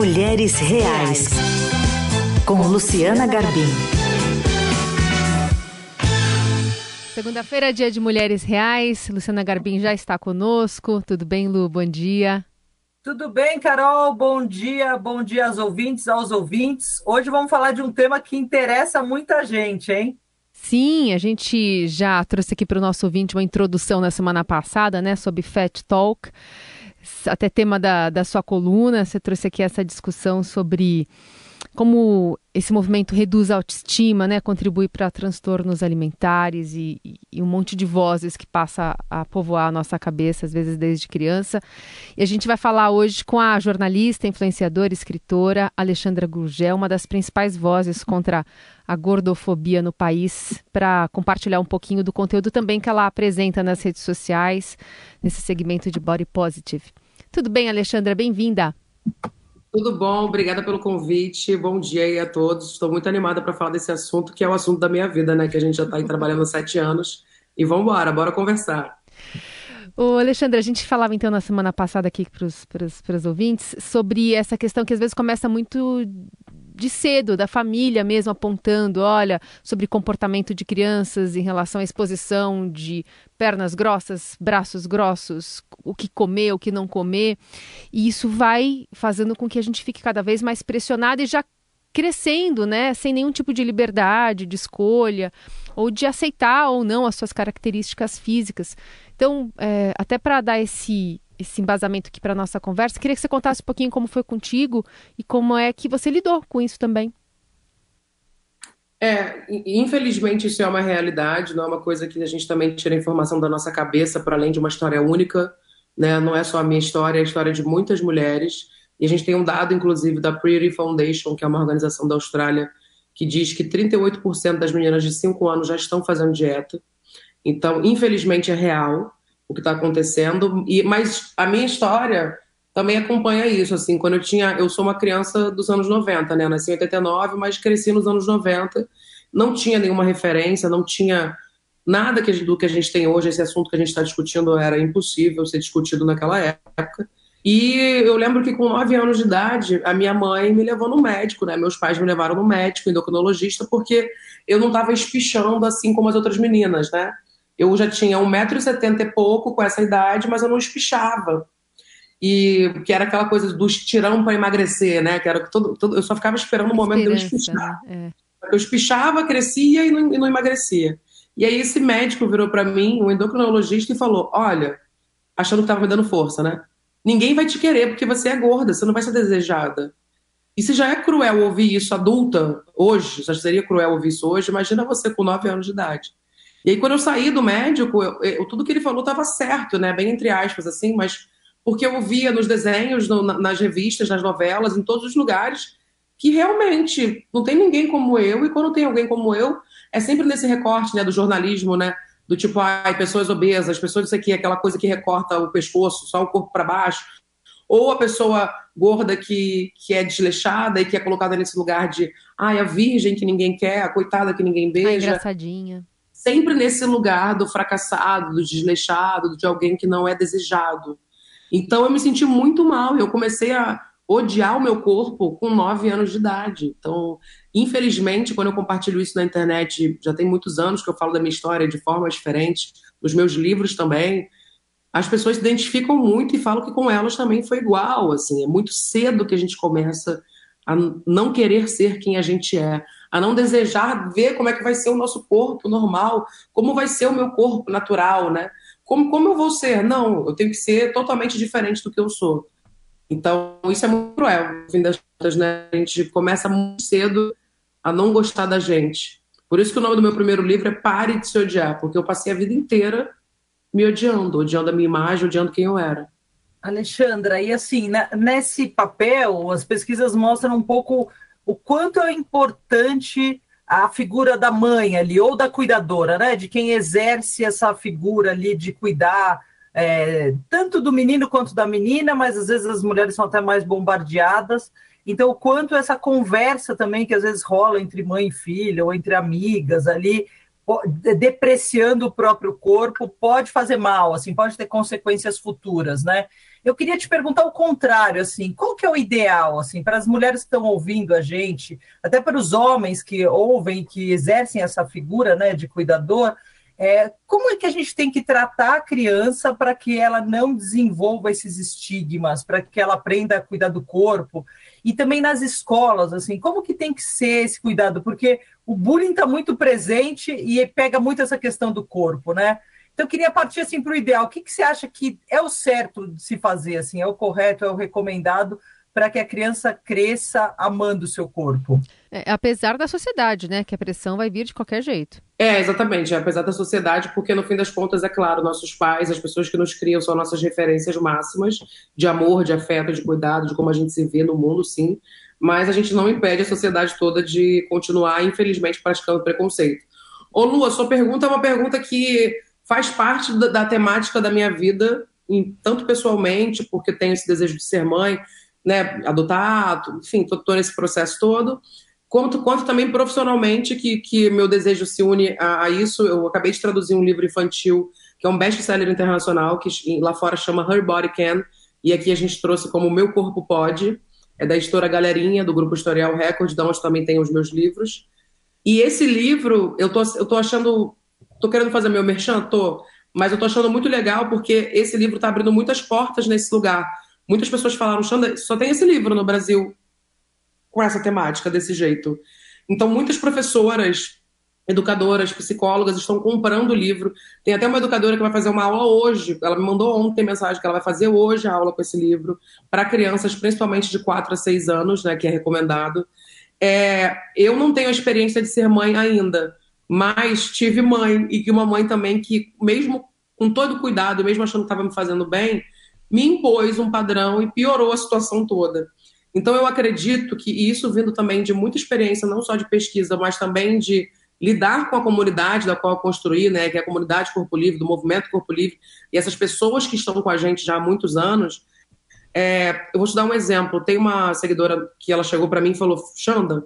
Mulheres Reais, com Luciana Garbim. Segunda-feira é dia de Mulheres Reais. Luciana Garbim já está conosco. Tudo bem, Lu? Bom dia. Tudo bem, Carol? Bom dia, bom dia aos ouvintes, aos ouvintes. Hoje vamos falar de um tema que interessa muita gente, hein? Sim, a gente já trouxe aqui para o nosso ouvinte uma introdução na semana passada, né, sobre Fat Talk até tema da, da sua coluna, você trouxe aqui essa discussão sobre como esse movimento reduz a autoestima, né, contribui para transtornos alimentares e, e, um monte de vozes que passa a povoar a nossa cabeça, às vezes desde criança. E a gente vai falar hoje com a jornalista, influenciadora, escritora Alexandra Gurgel, uma das principais vozes contra a gordofobia no país, para compartilhar um pouquinho do conteúdo também que ela apresenta nas redes sociais, nesse segmento de Body Positive. Tudo bem, Alexandra? Bem-vinda. Tudo bom, obrigada pelo convite. Bom dia aí a todos. Estou muito animada para falar desse assunto, que é o assunto da minha vida, né? Que a gente já está aí trabalhando há sete anos. E vamos embora, bora conversar. Ô, Alexandre, a gente falava então na semana passada aqui para os ouvintes sobre essa questão que às vezes começa muito de cedo, da família mesmo apontando, olha, sobre comportamento de crianças em relação à exposição de pernas grossas, braços grossos, o que comer, o que não comer. E isso vai fazendo com que a gente fique cada vez mais pressionado e já crescendo, né, sem nenhum tipo de liberdade, de escolha, ou de aceitar ou não as suas características físicas. Então, é, até para dar esse esse embasamento aqui para nossa conversa. Queria que você contasse um pouquinho como foi contigo e como é que você lidou com isso também. É, infelizmente isso é uma realidade, não é uma coisa que a gente também tira informação da nossa cabeça para além de uma história única, né? Não é só a minha história, é a história de muitas mulheres. E a gente tem um dado, inclusive, da Pretty Foundation, que é uma organização da Austrália, que diz que 38% das meninas de 5 anos já estão fazendo dieta. Então, infelizmente, é real o que está acontecendo. E mas a minha história também acompanha isso. Assim, quando eu tinha, eu sou uma criança dos anos 90, né? Nasci em 89, mas cresci nos anos 90. Não tinha nenhuma referência, não tinha nada que, do que a gente tem hoje. Esse assunto que a gente está discutindo era impossível ser discutido naquela época. E eu lembro que com nove anos de idade, a minha mãe me levou no médico, né? Meus pais me levaram no médico, endocrinologista, porque eu não estava espichando assim como as outras meninas, né? Eu já tinha 1,70m e pouco com essa idade, mas eu não espichava. E que era aquela coisa do estirão para emagrecer, né? Que era que todo, todo, eu só ficava esperando o momento de eu espichar. Né? É. Eu espichava, crescia e não, e não emagrecia. E aí esse médico virou para mim, um endocrinologista, e falou: Olha, achando que estava me dando força, né? Ninguém vai te querer porque você é gorda, você não vai ser desejada. E se já é cruel ouvir isso adulta, hoje, já seria cruel ouvir isso hoje, imagina você com 9 anos de idade. E aí, quando eu saí do médico, eu, eu, tudo que ele falou estava certo, né? Bem entre aspas, assim, mas porque eu via nos desenhos, no, nas revistas, nas novelas, em todos os lugares, que realmente não tem ninguém como eu, e quando tem alguém como eu, é sempre nesse recorte né, do jornalismo, né? Do tipo, ai, pessoas obesas, pessoas isso aqui, aquela coisa que recorta o pescoço, só o corpo para baixo. Ou a pessoa gorda que, que é desleixada e que é colocada nesse lugar de, ai, a virgem que ninguém quer, a coitada que ninguém beija. A engraçadinha sempre nesse lugar do fracassado, do desleixado, de alguém que não é desejado. Então eu me senti muito mal. Eu comecei a odiar o meu corpo com nove anos de idade. Então, infelizmente, quando eu compartilho isso na internet, já tem muitos anos que eu falo da minha história de formas diferentes, nos meus livros também, as pessoas se identificam muito e falam que com elas também foi igual. Assim, é muito cedo que a gente começa a não querer ser quem a gente é, a não desejar ver como é que vai ser o nosso corpo normal, como vai ser o meu corpo natural, né? Como, como eu vou ser? Não, eu tenho que ser totalmente diferente do que eu sou. Então, isso é muito cruel. No fim das contas, né? A gente começa muito cedo a não gostar da gente. Por isso que o nome do meu primeiro livro é Pare de se odiar, porque eu passei a vida inteira me odiando, odiando a minha imagem, odiando quem eu era. Alexandra, e assim, né, nesse papel, as pesquisas mostram um pouco o quanto é importante a figura da mãe ali, ou da cuidadora, né? De quem exerce essa figura ali de cuidar é, tanto do menino quanto da menina, mas às vezes as mulheres são até mais bombardeadas. Então, o quanto essa conversa também que às vezes rola entre mãe e filha, ou entre amigas ali, depreciando o próprio corpo, pode fazer mal, assim, pode ter consequências futuras, né? Eu queria te perguntar o contrário, assim, qual que é o ideal, assim, para as mulheres que estão ouvindo a gente, até para os homens que ouvem, que exercem essa figura, né, de cuidador, é, como é que a gente tem que tratar a criança para que ela não desenvolva esses estigmas, para que ela aprenda a cuidar do corpo? E também nas escolas, assim, como que tem que ser esse cuidado? Porque o bullying está muito presente e pega muito essa questão do corpo, né? Então, eu queria partir assim para o ideal. O que, que você acha que é o certo de se fazer? Assim, é o correto, é o recomendado para que a criança cresça amando o seu corpo. É, apesar da sociedade, né? Que a pressão vai vir de qualquer jeito. É, exatamente. Apesar da sociedade, porque no fim das contas, é claro, nossos pais, as pessoas que nos criam são nossas referências máximas de amor, de afeto, de cuidado, de como a gente se vê no mundo, sim. Mas a gente não impede a sociedade toda de continuar, infelizmente, praticando preconceito. Ô, Lu, a sua pergunta é uma pergunta que faz parte da, da temática da minha vida, em, tanto pessoalmente, porque tenho esse desejo de ser mãe, né, adotar, enfim, todo, todo esse processo todo, quanto, quanto também profissionalmente, que, que meu desejo se une a, a, isso. Eu acabei de traduzir um livro infantil, que é um best-seller internacional, que lá fora chama Her Body Can, e aqui a gente trouxe como Meu Corpo Pode, é da editora Galerinha, do Grupo Historial Record, da onde também tem os meus livros. E esse livro, eu tô, eu tô achando, tô querendo fazer meu merchan, tô, mas eu tô achando muito legal porque esse livro tá abrindo muitas portas nesse lugar Muitas pessoas falaram, Xanda, só tem esse livro no Brasil com essa temática, desse jeito. Então, muitas professoras, educadoras, psicólogas estão comprando o livro. Tem até uma educadora que vai fazer uma aula hoje. Ela me mandou ontem mensagem que ela vai fazer hoje a aula com esse livro para crianças, principalmente de 4 a 6 anos, né, que é recomendado. É, eu não tenho a experiência de ser mãe ainda, mas tive mãe e que uma mãe também que, mesmo com todo cuidado, mesmo achando que estava me fazendo bem, me impôs um padrão e piorou a situação toda. Então, eu acredito que isso vindo também de muita experiência, não só de pesquisa, mas também de lidar com a comunidade da qual eu construí, né, que é a comunidade Corpo Livre, do movimento Corpo Livre, e essas pessoas que estão com a gente já há muitos anos. É, eu vou te dar um exemplo. Tem uma seguidora que ela chegou para mim e falou: Xanda,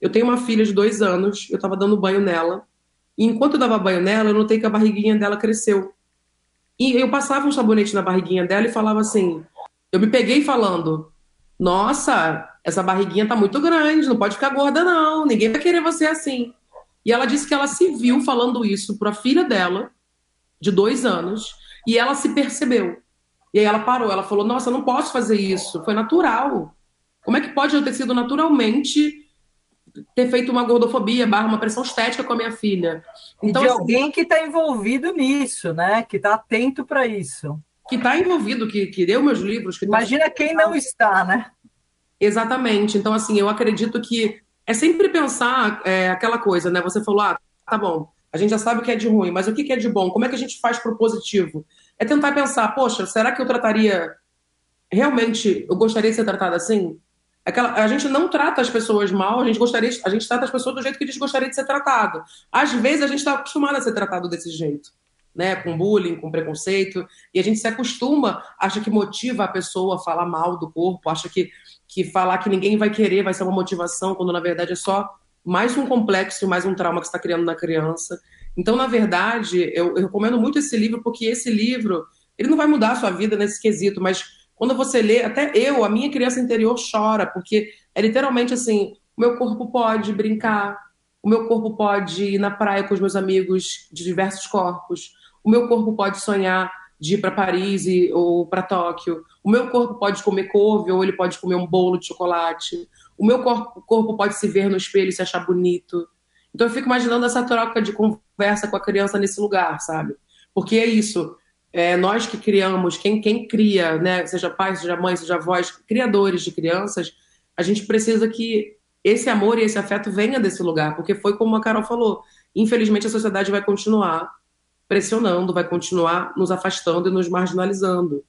eu tenho uma filha de dois anos, eu estava dando banho nela, e enquanto eu dava banho nela, eu notei que a barriguinha dela cresceu. E eu passava um sabonete na barriguinha dela e falava assim. Eu me peguei falando: Nossa, essa barriguinha tá muito grande, não pode ficar gorda, não. Ninguém vai querer você assim. E ela disse que ela se viu falando isso para a filha dela, de dois anos, e ela se percebeu. E aí ela parou, ela falou: Nossa, não posso fazer isso, foi natural. Como é que pode eu ter sido naturalmente ter feito uma gordofobia, barra uma pressão estética com a minha filha. Então, de assim, alguém que está envolvido nisso, né? Que está atento para isso. Que está envolvido, que, que deu meus livros. Que tá Imagina tá... quem não está, né? Exatamente. Então, assim, eu acredito que é sempre pensar é, aquela coisa, né? Você falou, ah, tá bom, a gente já sabe o que é de ruim, mas o que é de bom? Como é que a gente faz para o positivo? É tentar pensar, poxa, será que eu trataria. Realmente, eu gostaria de ser tratada assim? Aquela, a gente não trata as pessoas mal, a gente gostaria, a gente trata as pessoas do jeito que a gente gostaria de ser tratado. Às vezes a gente está acostumado a ser tratado desse jeito, né? Com bullying, com preconceito, e a gente se acostuma, acha que motiva a pessoa a falar mal do corpo, acha que, que falar que ninguém vai querer vai ser uma motivação, quando na verdade é só mais um complexo, mais um trauma que está criando na criança. Então, na verdade, eu, eu recomendo muito esse livro, porque esse livro, ele não vai mudar a sua vida nesse quesito, mas quando você lê, até eu, a minha criança interior chora, porque é literalmente assim: o meu corpo pode brincar, o meu corpo pode ir na praia com os meus amigos de diversos corpos, o meu corpo pode sonhar de ir para Paris e, ou para Tóquio, o meu corpo pode comer couve ou ele pode comer um bolo de chocolate, o meu corpo, corpo pode se ver no espelho e se achar bonito. Então eu fico imaginando essa troca de conversa com a criança nesse lugar, sabe? Porque é isso é, nós que criamos, quem, quem cria, né, seja pai, seja mãe, seja avós, criadores de crianças, a gente precisa que esse amor e esse afeto venha desse lugar, porque foi como a Carol falou, infelizmente a sociedade vai continuar pressionando, vai continuar nos afastando e nos marginalizando,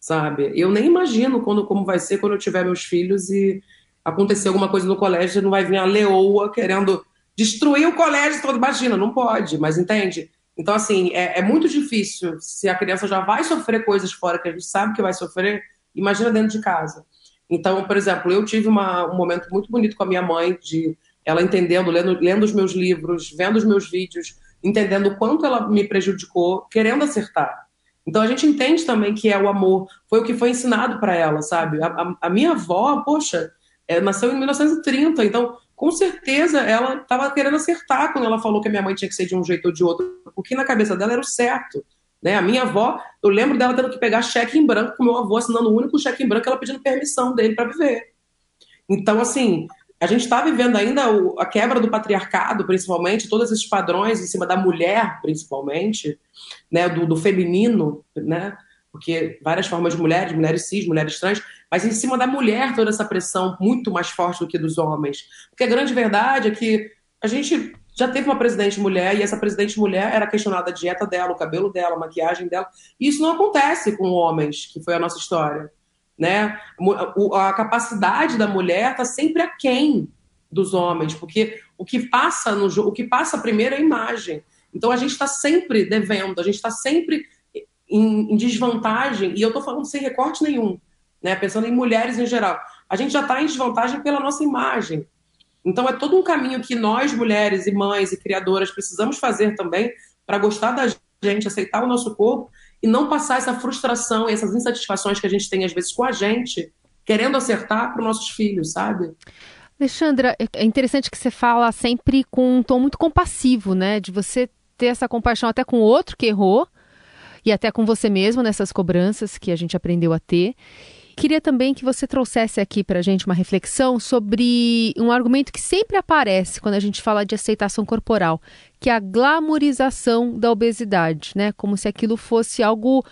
sabe? Eu nem imagino quando, como vai ser quando eu tiver meus filhos e acontecer alguma coisa no colégio, não vai vir a leoa querendo destruir o colégio todo, imagina, não pode, mas entende? Então, assim, é, é, muito difícil. Se a criança já vai sofrer coisas fora que a gente sabe que vai sofrer, imagina dentro de casa. Então, por exemplo, eu tive uma, um momento muito bonito com a minha mãe, de ela entendendo, lendo, lendo os meus livros, vendo os meus vídeos, entendendo o quanto ela me prejudicou, querendo acertar. Então a gente entende também que é o amor, foi o que foi ensinado para ela, sabe? A, a, a, minha avó, poxa, é, nasceu em 1930, então com certeza ela estava querendo acertar quando ela falou que a minha mãe tinha que ser de um jeito ou de outro, porque na cabeça dela era o certo. Né? A minha avó, eu lembro dela tendo que pegar cheque em branco com meu avô assinando o único cheque em branco, ela pedindo permissão dele para viver. Então, assim, a gente está vivendo ainda a quebra do patriarcado, principalmente, todos esses padrões em cima da mulher, principalmente, né, do, do feminino, né, porque várias formas de mulheres, mulheres cis, mulheres trans, mas em cima da mulher toda essa pressão muito mais forte do que dos homens. Porque a grande verdade é que a gente já teve uma presidente mulher e essa presidente mulher era questionada a dieta dela, o cabelo dela, a maquiagem dela. E isso não acontece com homens, que foi a nossa história. Né? A capacidade da mulher está sempre aquém dos homens, porque o que passa no o que passa primeiro é a imagem. Então a gente está sempre devendo, a gente está sempre em, em, desvantagem, e eu estou falando sem recorte nenhum, né? pensando em mulheres em geral. A gente já está em desvantagem pela nossa imagem. Então é todo um caminho que nós, mulheres e mães e criadoras, precisamos fazer também para gostar da gente, aceitar o nosso corpo e não passar essa frustração e essas insatisfações que a gente tem às vezes com a gente, querendo acertar para os nossos filhos, sabe? Alexandra, é interessante que você fala sempre com um tom muito compassivo, né? De você ter essa compaixão até com o outro que errou e até com você mesmo nessas cobranças que a gente aprendeu a ter. Queria também que você trouxesse aqui para a gente uma reflexão sobre um argumento que sempre aparece quando a gente fala de aceitação corporal, que é a glamorização da obesidade, né? Como se aquilo fosse algo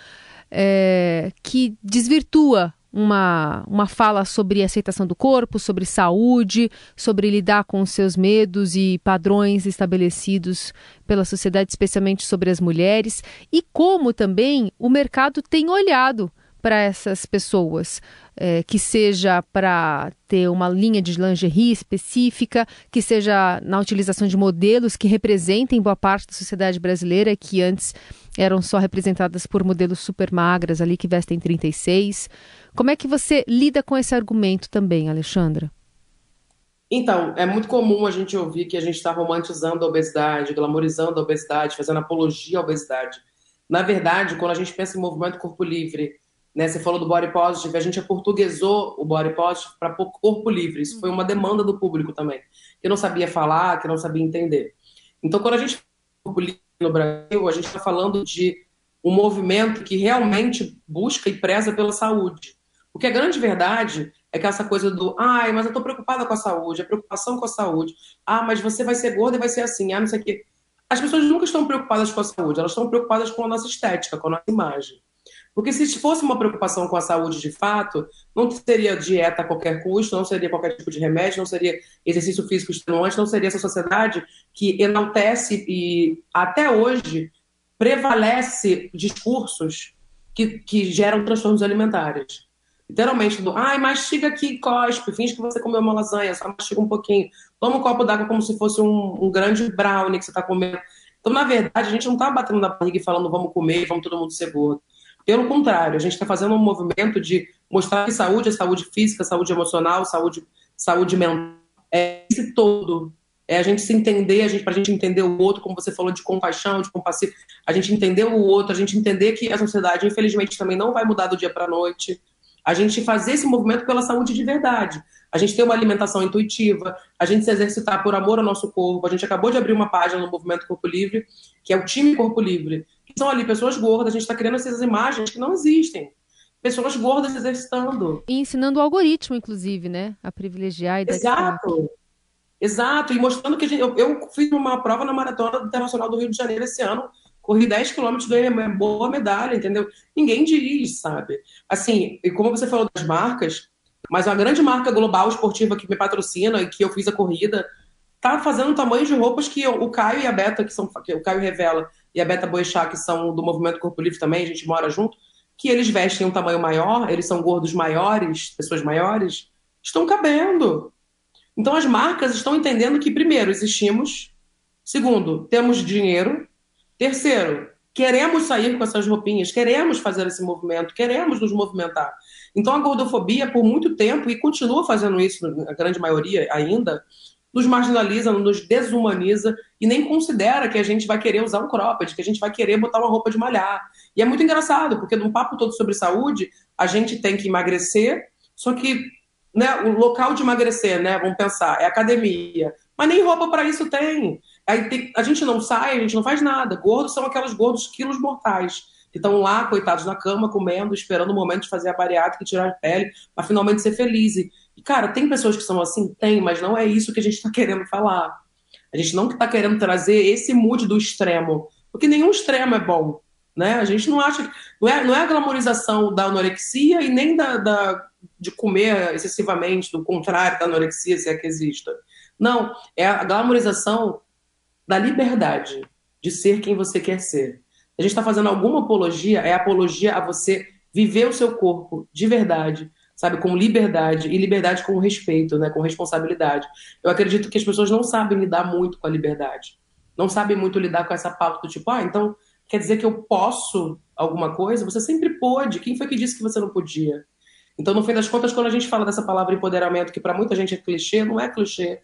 é, que desvirtua uma, uma fala sobre aceitação do corpo, sobre saúde, sobre lidar com os seus medos e padrões estabelecidos pela sociedade, especialmente sobre as mulheres, e como também o mercado tem olhado para essas pessoas, é, que seja para ter uma linha de lingerie específica, que seja na utilização de modelos que representem boa parte da sociedade brasileira, que antes eram só representadas por modelos super magras ali que vestem 36. Como é que você lida com esse argumento também, Alexandra? Então, é muito comum a gente ouvir que a gente está romantizando a obesidade, glamorizando a obesidade, fazendo apologia à obesidade. Na verdade, quando a gente pensa em movimento corpo livre, né? Você falou do body positive, a gente aportuguesou o body positive para corpo livre. Isso foi uma demanda do público também, que não sabia falar, que não sabia entender. Então, quando a gente fala corpo livre no Brasil, a gente está falando de um movimento que realmente busca e preza pela saúde. Porque a grande verdade é que essa coisa do, ai, mas eu estou preocupada com a saúde, a preocupação com a saúde. Ah, mas você vai ser gorda e vai ser assim, ah, não sei o quê. As pessoas nunca estão preocupadas com a saúde, elas estão preocupadas com a nossa estética, com a nossa imagem. Porque se fosse uma preocupação com a saúde de fato, não seria dieta a qualquer custo, não seria qualquer tipo de remédio, não seria exercício físico extenuante, não seria essa sociedade que enaltece e até hoje prevalece discursos que, que geram transtornos alimentares. Literalmente, do, ai, mastiga aqui, cospe, finge que você comeu uma lasanha, só mastiga um pouquinho. Toma um copo d'água como se fosse um, um grande brownie que você está comendo. Então, na verdade, a gente não está batendo na barriga e falando vamos comer, vamos todo mundo ser gordo. Pelo contrário, a gente está fazendo um movimento de mostrar que saúde é saúde física, saúde emocional, saúde, saúde mental, é esse todo. É a gente se entender, a gente, para a gente entender o outro, como você falou de compaixão, de compassivo, a gente entender o outro, a gente entender que a sociedade, infelizmente, também não vai mudar do dia para a noite. A gente fazer esse movimento pela saúde de verdade. A gente ter uma alimentação intuitiva, a gente se exercitar por amor ao nosso corpo. A gente acabou de abrir uma página no Movimento Corpo Livre, que é o time Corpo Livre, são ali pessoas gordas, a gente está criando essas imagens que não existem. Pessoas gordas exercitando. E ensinando o algoritmo, inclusive, né? A privilegiar e Exato. Exato. E mostrando que gente, eu, eu, fiz uma prova na Maratona Internacional do Rio de Janeiro esse ano, corri 10 quilômetros, ganhei uma boa medalha, entendeu? Ninguém diz, sabe? Assim, e como você falou das marcas, mas uma grande marca global esportiva que me patrocina e que eu fiz a corrida, tá fazendo tamanho de roupas que o Caio e a Beta, que são que o Caio revela, e a Beta Boixá, que são do Movimento Corpo Livre também, a gente mora junto, que eles vestem um tamanho maior, eles são gordos maiores, pessoas maiores, estão cabendo. Então as marcas estão entendendo que, primeiro, existimos, segundo, temos dinheiro, terceiro, queremos sair com essas roupinhas, queremos fazer esse movimento, queremos nos movimentar. Então a gordofobia, por muito tempo, e continua fazendo isso, a grande maioria ainda, nos marginaliza, nos desumaniza e nem considera que a gente vai querer usar um cropped, que a gente vai querer botar uma roupa de malhar. E é muito engraçado, porque num papo todo sobre saúde, a gente tem que emagrecer, só que né, o local de emagrecer, né, vamos pensar, é academia. Mas nem roupa para isso tem. Aí tem, a gente não sai, a gente não faz nada. Gordos são aquelas gordos quilos mortais que estão lá, coitados, na cama, comendo, esperando o momento de fazer a bariátrica e tirar a pele, para finalmente ser feliz. E, cara, tem pessoas que são assim? Tem, mas não é isso que a gente está querendo falar. A gente não está querendo trazer esse mood do extremo, porque nenhum extremo é bom. Né? A gente não acha. Não é, não é a glamorização da anorexia e nem da, da, de comer excessivamente, do contrário da anorexia, se é que exista. Não, é a glamorização da liberdade de ser quem você quer ser a gente está fazendo alguma apologia, é apologia a você viver o seu corpo de verdade, sabe, com liberdade e liberdade com respeito, né, com responsabilidade. Eu acredito que as pessoas não sabem lidar muito com a liberdade, não sabem muito lidar com essa pauta do tipo, ah, então quer dizer que eu posso alguma coisa? Você sempre pôde. Quem foi que disse que você não podia? Então, no fim das contas, quando a gente fala dessa palavra empoderamento, que para muita gente é clichê, não é clichê.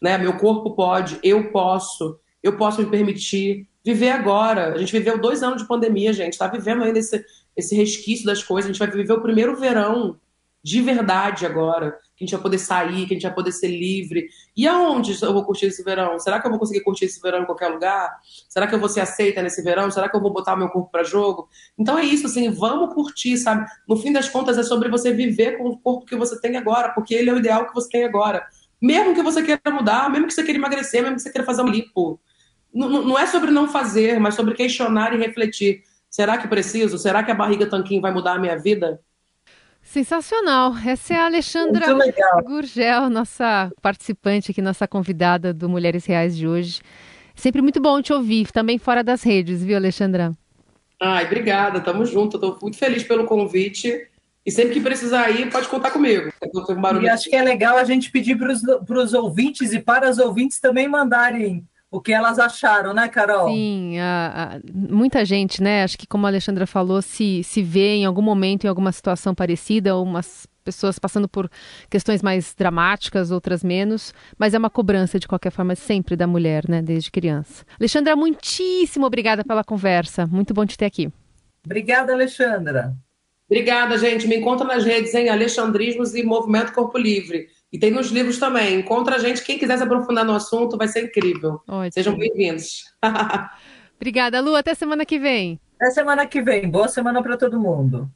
Né? Meu corpo pode, eu posso, eu posso me permitir, viver agora. A gente viveu dois anos de pandemia, gente. Está vivendo ainda esse, esse resquício das coisas. A gente vai viver o primeiro verão de verdade agora. Que a gente vai poder sair, que a gente vai poder ser livre. E aonde eu vou curtir esse verão? Será que eu vou conseguir curtir esse verão em qualquer lugar? Será que eu vou ser aceita nesse verão? Será que eu vou botar meu corpo para jogo? Então é isso, assim, vamos curtir, sabe? No fim das contas, é sobre você viver com o corpo que você tem agora, porque ele é o ideal que você tem agora. Mesmo que você queira mudar, mesmo que você queira emagrecer, mesmo que você queira fazer um lipo não é sobre não fazer, mas sobre questionar e refletir. Será que preciso? Será que a barriga tanquinho vai mudar a minha vida? Sensacional. Essa é a Alexandra Gurgel, nossa participante aqui, nossa convidada do Mulheres Reais de hoje. Sempre muito bom te ouvir, também fora das redes, viu, Alexandra? Ai, obrigada, tamo junto. Estou muito feliz pelo convite. E sempre que precisar ir, pode contar comigo. Um e acho que é legal a gente pedir para os ouvintes e para as ouvintes também mandarem o que elas acharam, né, Carol? Sim, a, a, muita gente, né? Acho que como a Alexandra falou, se, se vê em algum momento em alguma situação parecida, umas pessoas passando por questões mais dramáticas, outras menos, mas é uma cobrança de qualquer forma sempre da mulher, né, desde criança. Alexandra, muitíssimo obrigada pela conversa. Muito bom te ter aqui. Obrigada, Alexandra. Obrigada, gente. Me encontra nas redes em Alexandrismos e Movimento Corpo Livre. E tem nos livros também. Encontra a gente. Quem quiser se aprofundar no assunto, vai ser incrível. Ótimo. Sejam bem-vindos. Obrigada, Lu. Até semana que vem. Até semana que vem. Boa semana para todo mundo.